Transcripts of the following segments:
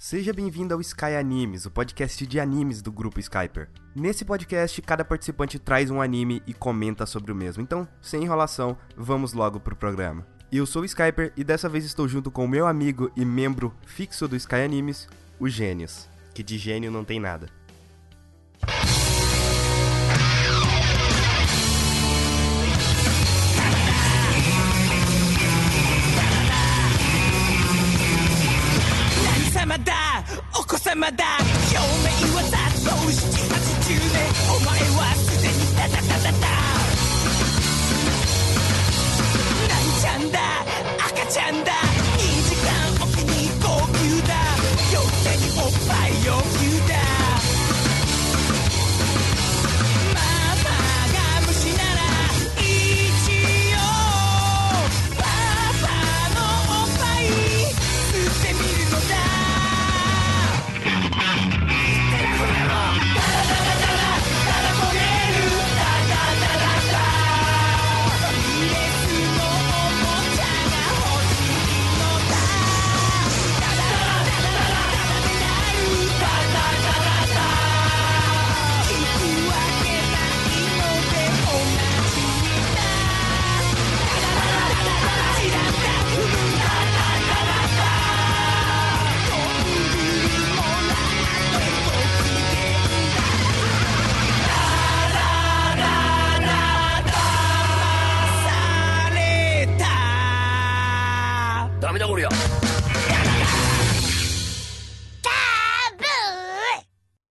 Seja bem-vindo ao Sky Animes, o podcast de animes do grupo Skyper. Nesse podcast, cada participante traz um anime e comenta sobre o mesmo. Então, sem enrolação, vamos logo pro programa. Eu sou o Skyper e dessa vez estou junto com o meu amigo e membro fixo do Sky Animes, o Gênios, que de gênio não tem nada. まだ表面はさっとして80年。お前はすでにタタタタダなんちゃんだ。赤ちゃんだ。2時間おきに高級だ。酔ってにおっぱい要求だ。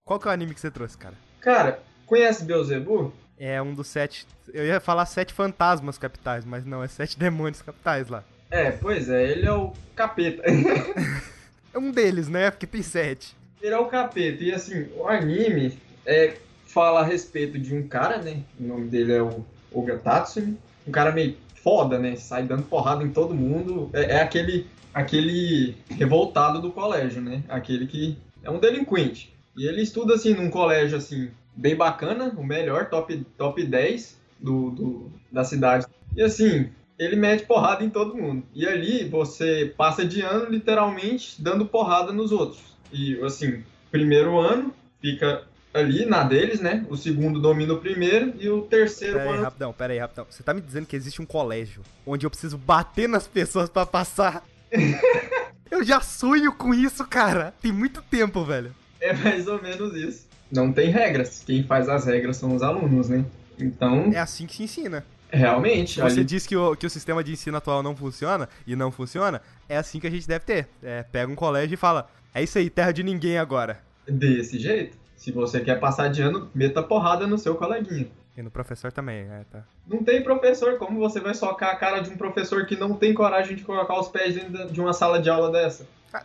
Qual que é o anime que você trouxe, cara? Cara, conhece Beelzebub? É um dos sete. Eu ia falar sete fantasmas capitais, mas não, é sete demônios capitais lá. É, pois é, ele é o capeta. é um deles, né? Porque tem sete. Ele é o capeta. E assim, o anime é, fala a respeito de um cara, né? O nome dele é o Oga Tatsumi. Um cara meio foda, né? Sai dando porrada em todo mundo. É, é aquele, aquele revoltado do colégio, né? Aquele que é um delinquente. E ele estuda, assim, num colégio, assim, bem bacana, o melhor, top, top 10 do, do, da cidade. E, assim, ele mete porrada em todo mundo. E ali você passa de ano, literalmente, dando porrada nos outros. E, assim, primeiro ano fica ali na deles, né? O segundo domina o primeiro e o terceiro... Pera aí, rapidão, pera aí, rapidão. Você tá me dizendo que existe um colégio onde eu preciso bater nas pessoas para passar? eu já sonho com isso, cara. Tem muito tempo, velho. É mais ou menos isso. Não tem regras. Quem faz as regras são os alunos, né? Então. É assim que se ensina. Realmente. Você ali... diz que o, que o sistema de ensino atual não funciona e não funciona, é assim que a gente deve ter. É, pega um colégio e fala: é isso aí, terra de ninguém agora. Desse jeito. Se você quer passar de ano, meta porrada no seu coleguinha. E no professor também, é, tá. Não tem professor, como você vai socar a cara de um professor que não tem coragem de colocar os pés dentro de uma sala de aula dessa? Ah,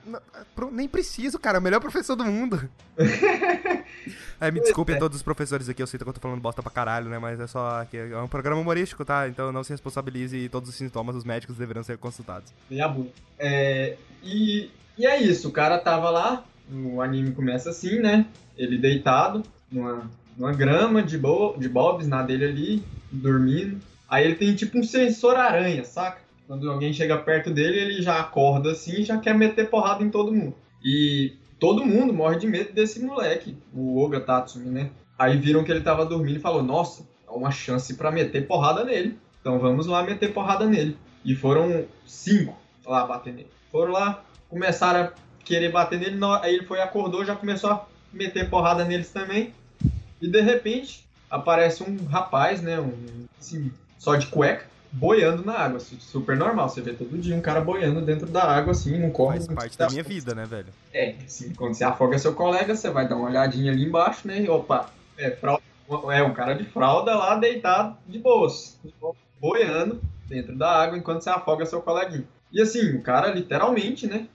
nem preciso, cara. O melhor professor do mundo. é, me desculpem é. todos os professores aqui. Eu sei que eu tô falando bosta pra caralho, né? Mas é só que é um programa humorístico, tá? Então não se responsabilize e todos os sintomas dos médicos deverão ser consultados. É, e, e é isso. O cara tava lá. O anime começa assim, né? Ele deitado numa, numa grama de, bo, de bobs na dele ali, dormindo. Aí ele tem tipo um sensor aranha, saca? Quando alguém chega perto dele, ele já acorda assim e já quer meter porrada em todo mundo. E todo mundo morre de medo desse moleque, o Oga Tatsumi, né? Aí viram que ele tava dormindo e falou: Nossa, há uma chance para meter porrada nele. Então vamos lá meter porrada nele. E foram cinco lá bater nele. Foram lá, começaram a querer bater nele, aí ele foi, acordou, já começou a meter porrada neles também. E de repente aparece um rapaz, né? Um, assim, só de cueca, boiando na água. Super normal. Você vê todo dia um cara boiando dentro da água, assim, não corre. Faz parte da minha vida, né, velho? É, assim, quando você afoga seu colega, você vai dar uma olhadinha ali embaixo, né? E opa, é, fralda, é um cara de fralda lá deitado de boas, boiando dentro da água enquanto você afoga seu coleguinha. E assim, o cara literalmente, né,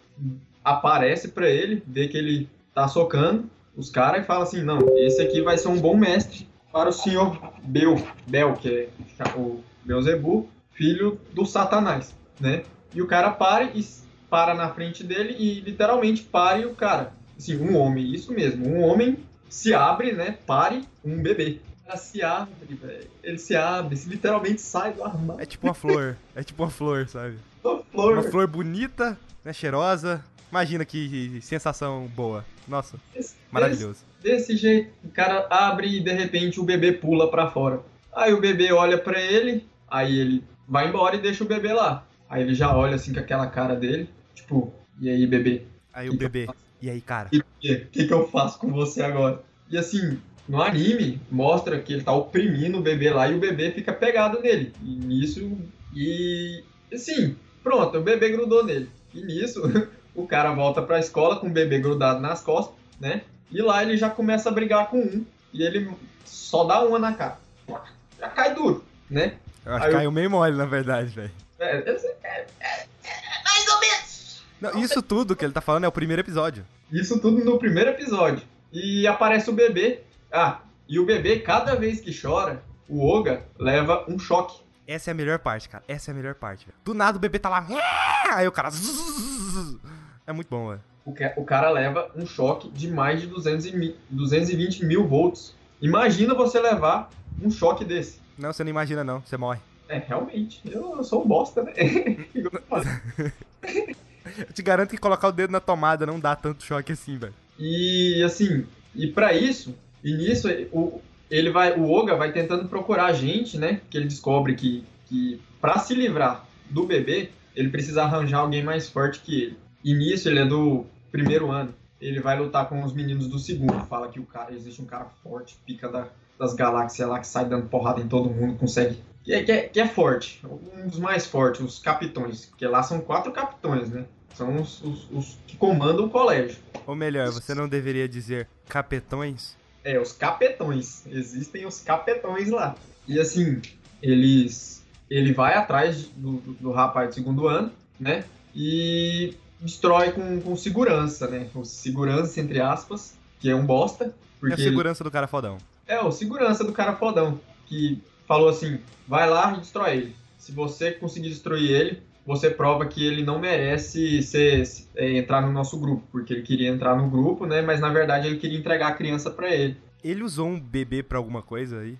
aparece para ele, vê que ele tá socando os caras e fala assim: não, esse aqui vai ser um bom mestre para o senhor Bel, Bel que é o Beuzebu, filho do Satanás, né? E o cara para e para na frente dele e literalmente pare o cara. Assim, um homem, isso mesmo, um homem se abre, né? Pare um bebê. Ela se abre, velho. Ele se abre, se literalmente sai do armário. É tipo uma flor, é tipo uma flor, sabe? Uma flor. Uma flor bonita, né? Cheirosa, Imagina que sensação boa. Nossa, Desse- maravilhoso. Desse jeito, o cara abre e de repente o bebê pula pra fora. Aí o bebê olha pra ele, aí ele vai embora e deixa o bebê lá. Aí ele já olha assim com aquela cara dele, tipo, e aí, bebê? Aí o bebê. E aí, cara? O que, que, que eu faço com você agora? E assim, no anime, mostra que ele tá oprimindo o bebê lá e o bebê fica pegado nele. E nisso, e assim, pronto, o bebê grudou nele. E nisso, o cara volta pra escola com o bebê grudado nas costas, né? E lá ele já começa a brigar com um. E ele só dá uma na cara. Já cai duro, né? Eu acho que eu- caiu meio mole, na verdade, velho. É, é- Mais ou menos. Não, Isso tudo que ele tá falando é o primeiro episódio. Isso tudo no primeiro episódio. E aparece o bebê. Ah, e o bebê, cada vez que chora, o Oga leva um choque. Essa é a melhor parte, cara. Essa é a melhor parte, velho. Do nada o bebê tá lá. Aí o cara. É muito bom, velho. O, ca- o cara leva um choque de mais de 200 e mi- 220 mil volts. Imagina você levar um choque desse. Não, você não imagina, não. Você morre. É, realmente. Eu, eu sou um bosta, né? Eu te garanto que colocar o dedo na tomada não dá tanto choque assim, velho. E assim, e pra isso, e nisso o, ele vai, o Oga vai tentando procurar gente, né? Que ele descobre que, que para se livrar do bebê, ele precisa arranjar alguém mais forte que ele. E nisso ele é do primeiro ano. Ele vai lutar com os meninos do segundo. Fala que o cara existe um cara forte, pica da- das galáxias lá que sai dando porrada em todo mundo, consegue. Que é, que é- que é forte, um dos mais fortes, os capitões. Porque lá são quatro capitões, né? São os- os- os que comandam o colégio. Ou melhor, você não deveria dizer capetões? É, os capetões. Existem os capetões lá. E assim, eles. Ele vai atrás do, do, do rapaz do segundo ano, né? E destrói com, com segurança, né? O segurança, entre aspas, que é um bosta. É a Porque ele- segurança do cara fodão. é, o segurança do cara fodão. Que falou assim: vai lá e destrói ele. Se você conseguir destruir ele, você prova que ele não merece ser, se- é, entrar no nosso grupo. Porque ele queria entrar no grupo, né? Mas na verdade ele queria entregar a criança pra ele. Ele usou um bebê pra alguma coisa aí?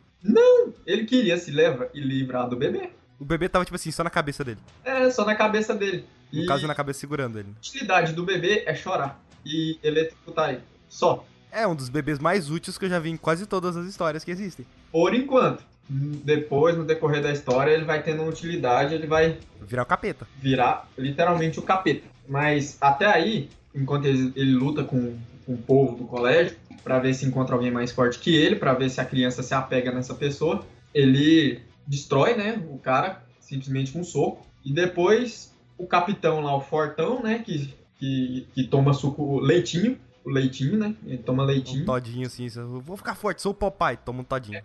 Ele queria se levar e livrar do bebê. O bebê tava, tipo assim, só na cabeça dele. É, só na cabeça dele. No E caso, na cabeça segurando ele. a utilidade do bebê é chorar e eletrocutar ele. Só. É um dos bebês mais úteis que eu já vi em quase todas as histórias que existem. Por enquanto. Depois, no decorrer da história, ele vai tendo uma utilidade, ele vai Virar o capeta. virar literalmente o capeta. Mas até aí, enquanto ele, ele luta com, com o povo do colégio, pra ver se encontra alguém mais forte que ele, pra ver se a criança se apega nessa pessoa, ele destrói, né, o cara simplesmente com um soco. E depois o capitão lá, o fortão, né, que, que, que toma suco, leitinho, o leitinho, né, ele toma Um leitinho. todinho assim. eu Vou ficar forte, sou o papai. Toma um todinho.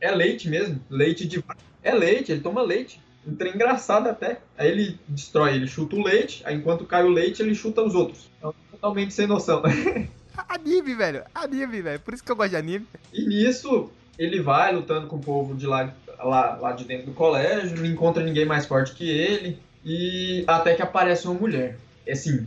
É leite mesmo, leite de. É leite, ele toma leite. Um trem engraçado até. Aí ele destrói, ele chuta o leite, aí enquanto cai o leite, ele chuta os outros. Então, totalmente sem noção. Anime, velho. Anime, velho. Por isso que eu gosto de anime. E nisso, ele vai lutando com o povo de lá, lá, lá de dentro do colégio, não encontra ninguém mais forte que ele, e até que aparece uma mulher. É Assim,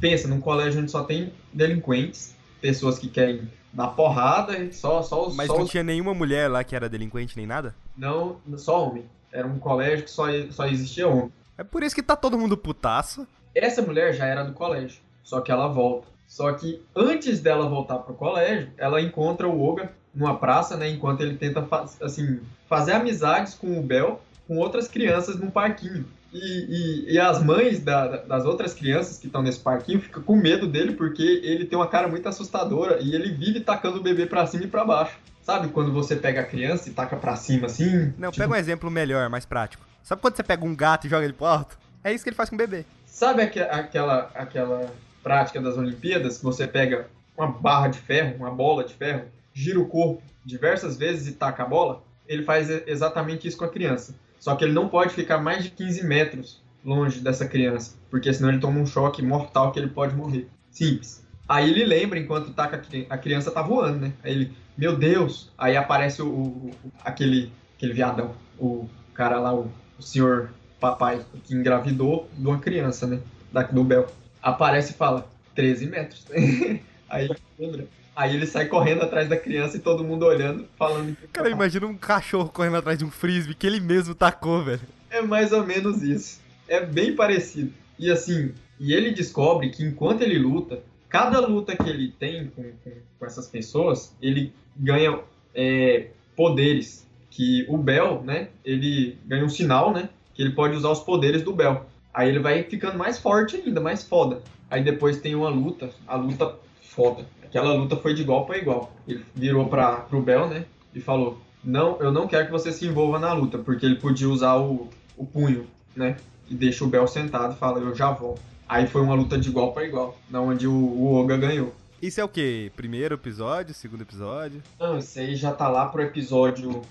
pensa num colégio onde só tem delinquentes, pessoas que querem dar porrada, só, só os. Mas só não os- tinha nenhuma mulher lá que era delinquente nem nada? não, só homem. Era um colégio que só, só existia homem. É por isso que tá todo mundo putaço. Essa mulher já era do colégio, só que ela volta. Só que antes dela voltar pro colégio, ela encontra o Oga numa praça, né? Enquanto ele tenta assim, fazer amizades com o Bel, com outras crianças num parquinho. E, e- e as mães da- da- das outras crianças que estão nesse parquinho ficam com medo dele porque ele tem uma cara muito assustadora e ele vive tacando o bebê pra cima e pra baixo. Sabe quando você pega a criança e taca pra cima assim? Não, Tipo, pega um exemplo melhor, mais prático. Sabe quando você pega um gato e joga ele pro alto? É isso que ele faz com o bebê. Sabe aque- aquela, aquela prática das Olimpíadas que você pega uma barra de ferro, uma bola de ferro, gira o corpo diversas vezes e taca a bola? Ele faz exatamente isso com a criança. Só que ele não pode ficar mais de 15 metros longe dessa criança, porque senão ele toma um choque mortal que ele pode morrer. Simples. Aí ele lembra enquanto taca a cri- a criança tá voando, né? Aí ele, meu Deus! Aí aparece o- o- aquele, aquele viadão, o cara lá, o, o senhor papai que engravidou de uma criança, né? Da, do Bel. Aparece e fala, 13 metros. Aí ele lembra. Aí ele sai correndo atrás da criança e todo mundo olhando, falando que Cara, imagina um cachorro correndo atrás de um frisbee que ele mesmo tacou, velho. É mais ou menos isso. É bem parecido. E assim, E ele descobre que enquanto ele luta, cada luta que ele tem com, com, com essas pessoas, ele ganha é, poderes. Que o Bel, né? Ele ganha um sinal, né? Que ele pode usar os poderes do Bel. Aí ele vai ficando mais forte ainda, mais foda. Aí depois tem uma luta, a luta foda. Aquela luta foi de igual para igual. Ele virou para pro Bel, né? E falou: "Não, eu não quero que você se envolva na luta", porque ele podia usar o, o punho, né? E deixa o Bel sentado e fala: "Eu já volto". Aí foi uma luta de igual para igual, na onde o, o Oga ganhou. Isso é o quê? Primeiro episódio, segundo episódio? Não, isso aí já tá lá pro episódio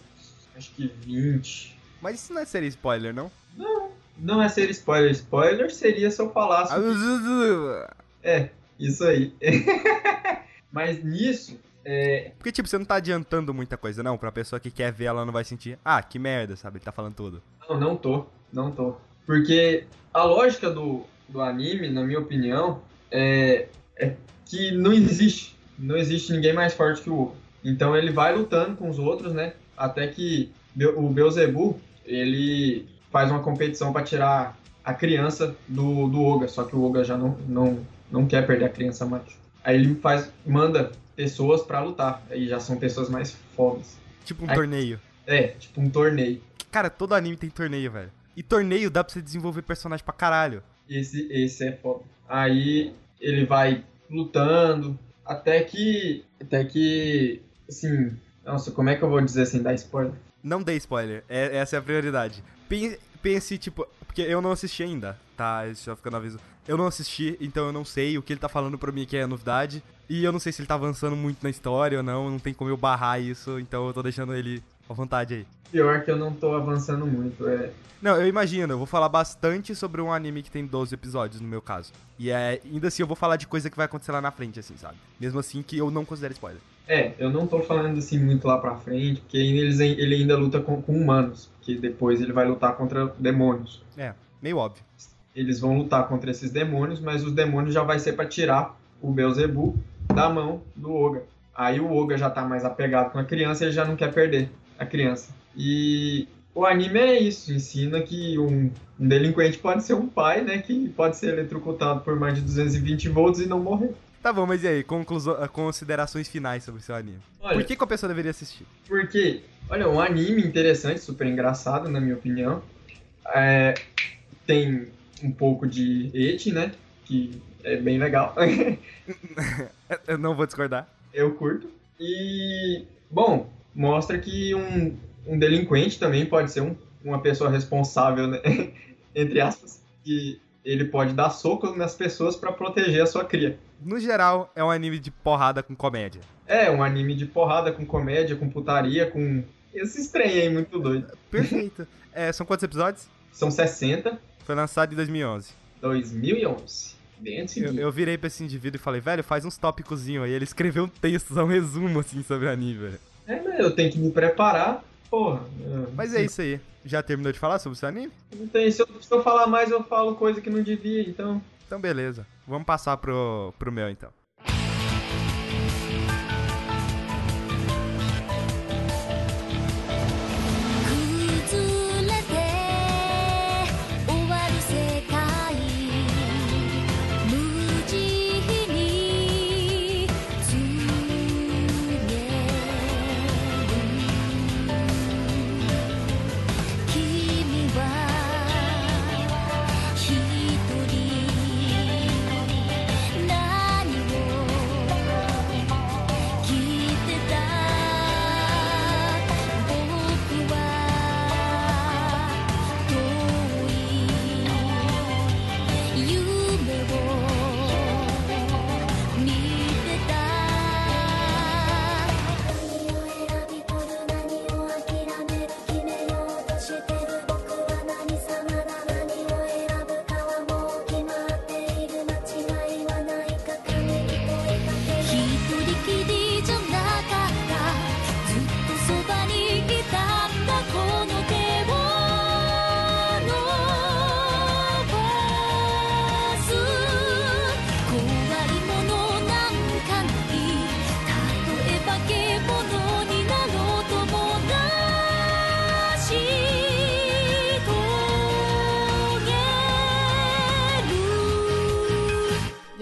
acho que 20. Mas isso não é ser spoiler, não? Não, não é ser spoiler. Spoiler seria se eu falasse. É, isso aí. Mas nisso, é, Porque, tipo, você não tá adiantando muita coisa, não. Pra pessoa que quer ver, ela não vai sentir. Ah, que merda, sabe? Ele tá falando tudo. Não, não tô. Não tô. Porque a lógica do, do anime, na minha opinião, é, é que não existe. Não existe ninguém mais forte que o outro. Então ele vai lutando com os outros, né? Até que o Beelzebub, ele faz uma competição para tirar a criança do, do Oga. Só que o Oga já não, não, não quer perder a criança mais. Aí ele faz, manda pessoas para lutar. Aí já são pessoas mais fodas. Tipo um Ai. torneio. É, tipo um torneio. Cara, todo anime tem torneio, velho. E torneio dá pra você desenvolver personagem pra caralho. Esse, esse é foda. Aí ele vai lutando até que. Até que. Assim. Nossa, como é que eu vou dizer sem dar spoiler? Não dê spoiler, é- essa é a prioridade. Pen- Pense, tipo, porque eu não assisti ainda, tá? Isso já fica no aviso. Eu não assisti, então eu não sei o que ele tá falando pra mim que é novidade. E eu não sei se ele tá avançando muito na história ou não, não tem como eu barrar isso, então eu tô deixando ele à vontade aí. Pior que eu não tô avançando muito. É, Não, eu imagino, eu vou falar bastante sobre um anime que tem 12 episódios, no meu caso. E é, ainda assim eu vou falar de coisa que vai acontecer lá na frente, assim, sabe? Mesmo assim que eu não considero spoiler. é, eu não tô falando assim muito lá pra frente, porque eles, ele ainda luta com, com humanos. Que depois ele vai lutar contra demônios. É, meio óbvio. Eles vão lutar contra esses demônios, mas os demônios já vai ser pra tirar o Beelzebub da mão do Oga. Aí o Oga já tá mais apegado com a criança, ele já não quer perder a criança. E o anime é isso, ensina que um, um delinquente pode ser um pai, né, que pode ser eletrocutado por mais de 220 volts e não morrer. Tá bom, mas e aí, conclusão, considerações finais sobre o seu anime. Olha, Por que, que a pessoa deveria assistir? Porque, olha, um anime interessante, super engraçado, na minha opinião. É, tem um pouco de eti, né? Que é bem legal. Eu não vou discordar. Eu curto. E, bom, mostra que um, um delinquente também pode ser um- uma pessoa responsável, né? Entre aspas. Que ele pode dar soco nas pessoas pra proteger a sua cria. No geral, é um anime de porrada com comédia. É, um anime de porrada com comédia, com putaria, com. Esses trem aí muito doido. Perfeito. É, são quantos episódios? São 60, Foi lançado em 2011. 2011. Bem Eu, eu virei pra esse indivíduo e falei, velho, faz uns tópicozinhos aí. Ele escreveu um texto, um resumo, assim, sobre o anime, velho. É, mas eu tenho que me preparar. Porra. eu- Mas é isso aí. Já terminou de falar sobre o seu anime? Não tem, se, eu, se eu falar mais, eu falo coisa que não devia, então. Então, beleza. Vamos passar pro, pro meu, então.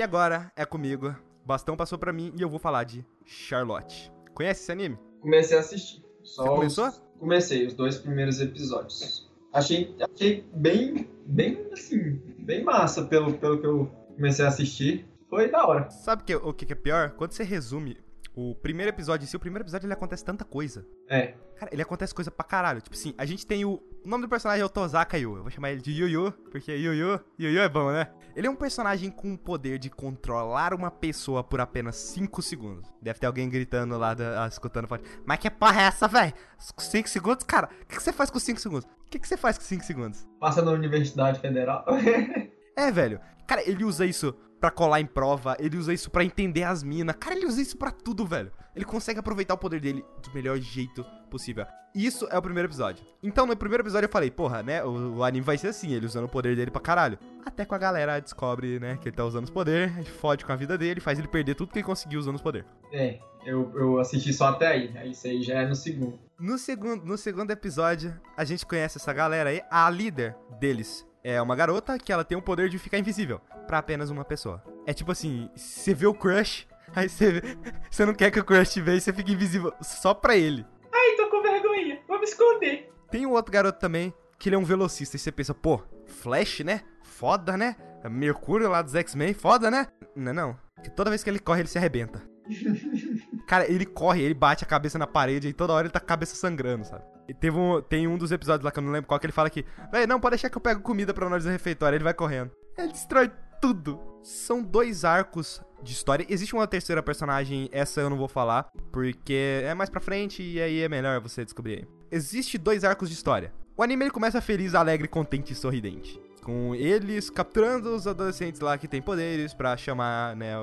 Agora é comigo. Bastão passou pra mim e eu vou falar de Charlotte. Conhece esse anime? Comecei a assistir. Só Você os- começou? Comecei, os dois primeiros episódios. Achei, achei bem, bem, assim, bem massa pelo, pelo que eu comecei a assistir. Foi da hora. Sabe que- o que é pior? Quando você resume o primeiro episódio em si, o primeiro episódio ele acontece tanta coisa. É, Cara, ele acontece coisa pra caralho. Tipo assim, a gente tem o. O nome do personagem é o Tozaka Yu. Eu vou chamar ele de Yu Yu, porque Yu Yu, Yu Yu é bom, né? Ele é um personagem com o poder de controlar uma pessoa por apenas 5 segundos. Deve ter alguém gritando lá, da, ah, escutando. Pode... Mas que porra é essa, véi? 5 segundos? Cara, o que, que você faz com 5 segundos? O que, que você faz com 5 segundos? passa na Universidade Federal. É, velho. Cara, ele usa isso pra colar em prova, ele usa isso pra entender as minas. Cara, ele usa isso pra tudo, velho. Ele consegue aproveitar o poder dele do melhor jeito possível. Isso é o primeiro episódio. Então, no primeiro episódio eu falei, porra, né, o, o anime vai ser assim, ele usando o poder dele pra caralho. Até que a galera descobre, né, que ele tá usando os poderes, fode com a vida dele, faz ele perder tudo que ele conseguiu usando os poderes. é, eu, eu assisti só até aí. Aí isso aí já é no segundo. No segundo, no segundo episódio, a gente conhece essa galera aí. A líder deles é uma garota que ela tem o poder de ficar invisível pra apenas uma pessoa. É tipo assim, você vê o crush, aí você, você não quer que o crush te veja e você fica invisível só pra ele. Ai, tô com vergonha. Vou me esconder. Tem um outro garoto também, que ele é um velocista, e você pensa, pô, Flash, né? Foda, né? Mercúrio lá dos X-Men, foda, né? Não é não. Porque toda vez que ele corre, ele se arrebenta. Cara, ele corre, ele bate a cabeça na parede e toda hora ele tá com a cabeça sangrando, sabe? E teve um, tem um dos episódios lá que eu não lembro qual que ele fala que, não, pode deixar que eu pego comida pra nós no refeitório. Ele vai correndo. Ele destrói tudo. São dois arcos de história. Existe uma terceira personagem, essa eu não vou falar, porque é mais pra frente e aí é melhor você descobrir. Existe dois arcos de história. O anime ele começa feliz, alegre, contente e sorridente. Com eles capturando os adolescentes lá que têm poderes pra chamar, né,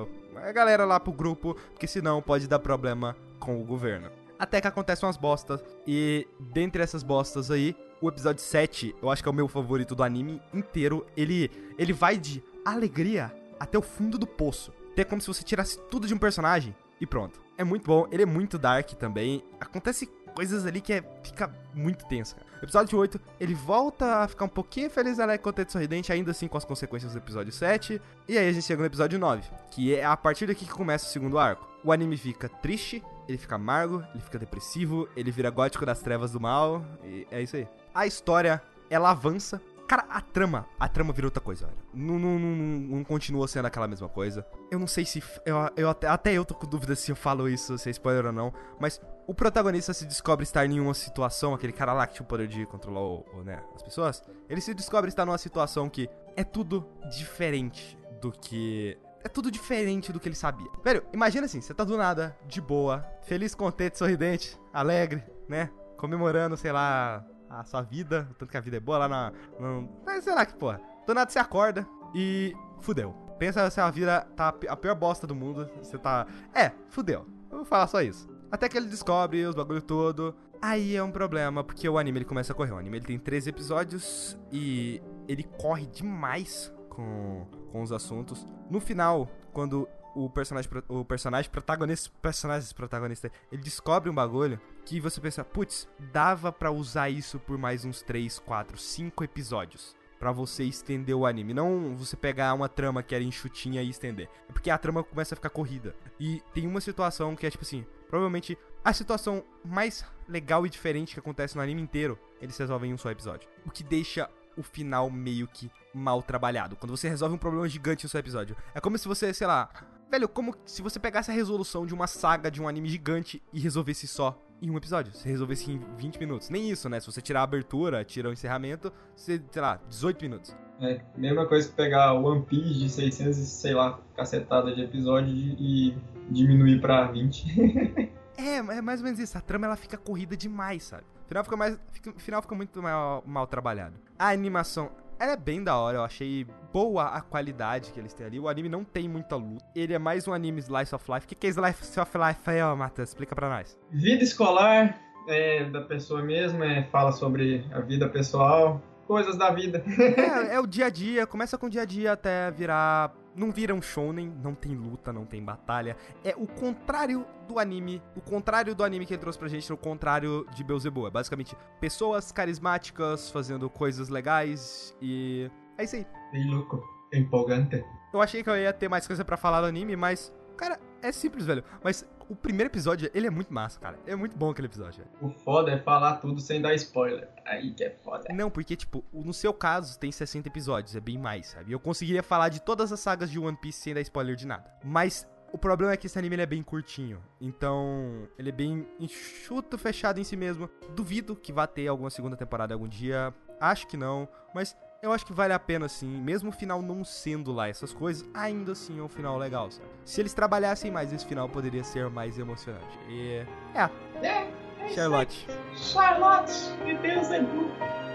a galera lá pro grupo, porque senão pode dar problema com o governo. Até que acontecem umas bostas, e dentre essas bostas aí, o episódio 7, eu acho que é o meu favorito do anime inteiro, ele, ele vai de alegria até o fundo do poço. É como se você tirasse tudo de um personagem e pronto. É muito bom, ele é muito dark também. Acontece coisas ali que é, fica muito tenso, cara. Episódio 8, ele volta a ficar um pouquinho feliz, alegre, contente, sorridente, ainda assim com as consequências do episódio 7. E aí a gente chega no episódio 9, que é a partir daqui que começa o segundo arco. O anime fica triste, ele fica amargo, ele fica depressivo, ele vira gótico das trevas do mal, e é isso aí. A história, ela avança. Cara, a trama, a trama virou outra coisa. Não, não, não, não- não continua sendo aquela mesma coisa. Eu não sei se. Eu, eu até, até eu tô com dúvida se eu falo isso, se é spoiler ou não. Mas o protagonista se descobre estar em uma situação, aquele cara lá que tinha o poder de controlar o, o, né, as pessoas. Ele se descobre estar numa situação que é tudo diferente do que. É tudo diferente do que ele sabia. Velho, imagina assim, você tá do nada, de boa, feliz, contente, sorridente, alegre, né? Comemorando, sei lá, a sua vida, tanto que a vida é boa lá na. No, mas sei lá que porra. Do nada você acorda e. Fudeu. Pensa se a vida tá a pior bosta do mundo. Você tá. É, fudeu. Eu vou falar só isso. Até que ele descobre os bagulho todo. Aí é um problema, porque o anime ele começa a correr. O anime ele tem 13 episódios e ele corre demais com, com os assuntos. No final, quando o personagem, o personagem protagonista, personagens protagonista, ele descobre um bagulho que você pensa, putz, dava pra usar isso por mais uns 3, 4, 5 episódios. Pra você estender o anime. Não você pegar uma trama que era enxutinha e estender. É porque a trama começa a ficar corrida. E tem uma situação que é tipo assim: provavelmente a situação mais legal e diferente que acontece no anime inteiro, eles resolvem em um só episódio. O que deixa o final meio que mal trabalhado. Quando você resolve um problema gigante no seu episódio. É como se você, sei lá. Velho, como se você pegasse a resolução de uma saga de um anime gigante e resolvesse só em um episódio. Se resolvesse em 20 minutos. Nem isso, né? Se você tirar a abertura, tira o encerramento, você, sei lá, 18 minutos. É, mesma coisa que pegar One Piece de 600 e, sei lá, cacetada de episódio e diminuir pra 20. É, é mais ou menos isso. A trama ela fica corrida demais, sabe? O final fica mais. Fica, final fica muito mal, mal trabalhado. A animação. Ela é bem da hora, eu achei boa a qualidade que eles têm ali. O anime não tem muita luta. Ele é mais um anime Slice of Life. O que, que é Slice of Life aí, ó, Matheus? Explica pra nós. vida escolar é, da pessoa mesmo, é, fala sobre a vida pessoal, coisas da vida. É, é o dia a dia, começa com o dia a dia até virar. Não vira um shonen, não tem luta, não tem batalha. É o contrário do anime. O contrário do anime que ele trouxe pra gente, o contrário de Beelzebub. É basicamente pessoas carismáticas fazendo coisas legais e. É isso aí. Bem louco. É empolgante. Eu achei que eu ia ter mais coisa pra falar do anime, mas, cara, é simples, velho. Mas o primeiro episódio, ele é muito massa, cara. É muito bom aquele episódio, velho. O foda é falar tudo sem dar spoiler. Aí que é foda. Não, porque, tipo, no seu caso tem 60 episódios, é bem mais, sabe? Eu conseguiria falar de todas as sagas de One Piece sem dar spoiler de nada. Mas o problema é que esse anime é bem curtinho. Então, ele é bem enxuto, fechado em si mesmo. Duvido que vá ter alguma segunda temporada algum dia. Acho que não, mas eu acho que vale a pena sim, mesmo o final não sendo lá essas coisas, ainda assim é um final legal, sabe? Se eles trabalhassem mais esse final, poderia ser mais emocionante. E. É, É, é Charlotte. Charlotte, meu Deus, é burro.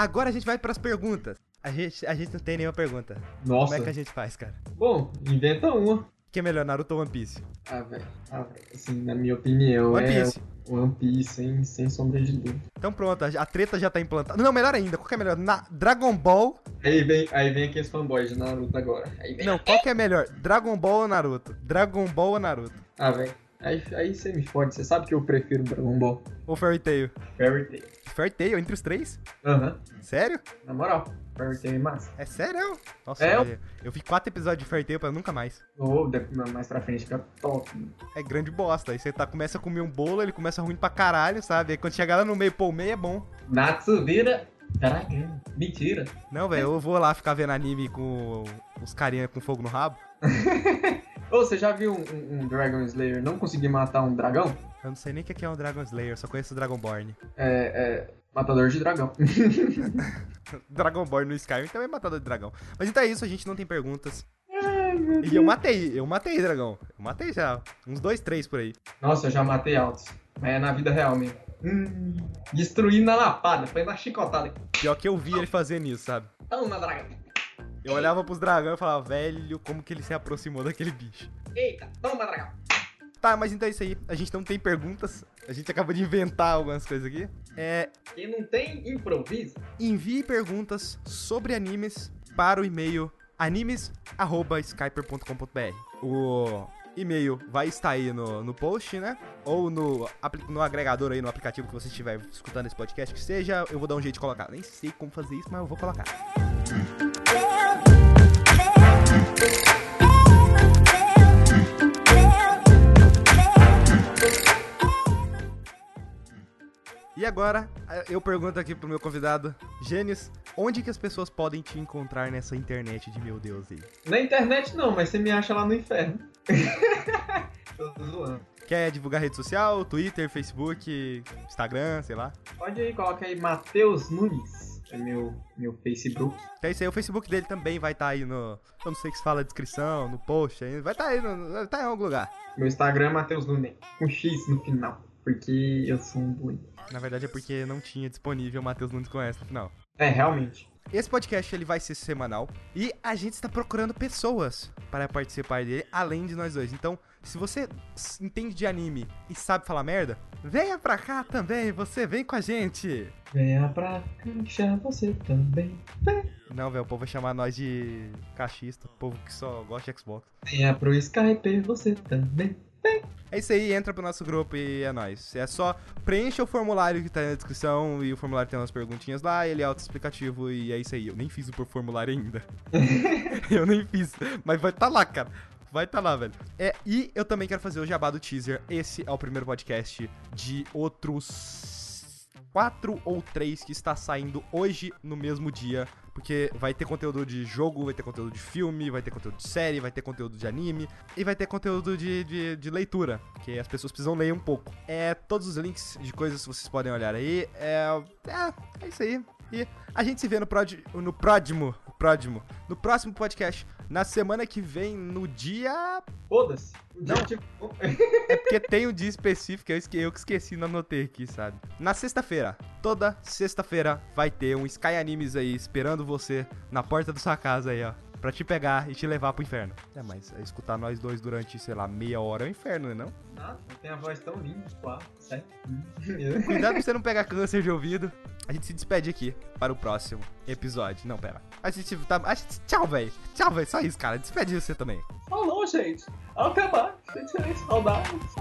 Agora a gente vai pras perguntas. A gente, a gente não tem nenhuma pergunta. Nossa. Como é que a gente faz, cara? Bom, inventa uma. O que é melhor, Naruto ou One Piece? Ah, velho. Ah, velho. Assim, na minha opinião, One é Piece. One Piece, sem, sem sombra de dúvida. Então pronto, a treta já tá implantada. Não, melhor ainda, qual que é melhor? Na Dragon Ball. Aí vem, aí vem aqueles fanboys de Naruto agora. Vem. Não, qual que é melhor? Dragon Ball ou Naruto? Dragon Ball ou Naruto? Ah, velho. Aí, aí você me fode. Você sabe que eu prefiro Dragon Ball. Ou Fairy Tail? Fairy Tail. Fairy Tail entre os três? Aham. Sério? Na moral, Fairy Tail é massa. É sério? Nossa, É, eu- eu... vi quatro episódios de Fairy Tail pra nunca mais. Ou de- mais pra frente fica top. É grande bosta. Aí você tá, começa a comer um bolo, ele começa ruim pra caralho, sabe? Aí quando chegar lá no meio, pô, o meio é bom. Natsu vira dragão. Mentira. Não, velho, eu vou lá ficar vendo anime com os carinha com fogo no rabo. Ô, você já viu um, um- Dragon Slayer não conseguir matar um dragão? Eu não sei nem o que é um Dragon Slayer, só conheço o Dragonborn. É, é matador de dragão. Dragonborn no Skyrim também é matador de dragão. Mas então é isso, a gente não tem perguntas. E eu matei, eu matei dragão. Eu matei já. Uns dois, três por aí. Nossa, eu já matei altos. Mas é na vida real mesmo. Hum, destruí na lapada, foi na chicotada. Pior que eu vi ele fazendo isso, sabe? Toma, dragão. Eu olhava pros dragões e falava, velho, como que ele se aproximou daquele bicho. Eita, toma, dragão. Tá, mas então é isso aí. A gente não tem perguntas. A gente acabou de inventar algumas coisas aqui. É, Quem não tem, improvisa. envie perguntas sobre animes para o e-mail animes@skyper.com.br. O e-mail vai estar aí no, no post, né? Ou no, no agregador aí, no aplicativo que você estiver escutando esse podcast, que seja, eu vou dar um jeito de colocar. Nem sei como fazer isso, mas eu vou colocar. E agora, eu pergunto aqui pro meu convidado, Gênios, onde que as pessoas podem te encontrar nessa internet de meu Deus aí? Na internet não, mas você me acha lá no inferno. Tô zoando. Quer divulgar rede social, Twitter, Facebook, Instagram, sei lá? Pode aí, coloca aí Matheus Nunes. É meu, meu Facebook. É isso aí, o Facebook dele também vai estar aí no. Eu não sei o que se fala descrição, no post aí. Vai estar aí, no, vai tá em algum lugar. Meu Instagram é Matheus Nunes. Com X no final. Porque eu sou um boi. Na verdade é porque não tinha disponível o Matheus Nunes Conhece no final. É, realmente. Esse podcast ele vai ser semanal e a gente está procurando pessoas para participar dele, além de nós dois. Então, se você entende de anime e sabe falar merda, venha pra cá também, você vem com a gente. Venha pra cá, você também. Não, velho, o povo vai chamar nós de cachista, povo que só gosta de Xbox. Venha pro Skype, você também. É isso aí, entra pro nosso grupo e é nóis. É só preencha o formulário que tá na descrição e o formulário tem umas perguntinhas lá, ele é autoexplicativo e é isso aí. Eu nem fiz o por formulário ainda. eu nem fiz, mas vai tá lá, cara. Vai tá lá, velho. É, e eu também quero fazer o jabá do teaser. Esse é o primeiro podcast de outros quatro ou três que está saindo hoje no mesmo dia. Porque vai ter conteúdo de jogo, vai ter conteúdo de filme, vai ter conteúdo de série, vai ter conteúdo de anime e vai ter conteúdo de, de, de leitura, que as pessoas precisam ler um pouco. É todos os links de coisas que vocês podem olhar aí. É, é, é isso aí. E a gente se vê no, prod, no próximo, próximo, no próximo podcast, na semana que vem, no dia Foda-se. Não. tipo, É porque tem um dia específico, eu, esque eu que esqueci, não anotei aqui, sabe? Na sexta-feira, toda sexta-feira vai ter um Sky Animes aí esperando você na porta da sua casa aí, ó. Pra te pegar e te levar pro inferno. É, mas é escutar nós dois durante, sei lá, meia hora é o inferno, né não? Ah, tem a voz tão linda. 4, 7. Cuidado pra você não pegar câncer de ouvido. A gente se despede aqui para o próximo episódio. Não, pera. A gente tá. A gente, tchau, velho. Tchau, velho. Só isso, cara. Despede você também. Falou, gente. Até mais. Gente, saudades.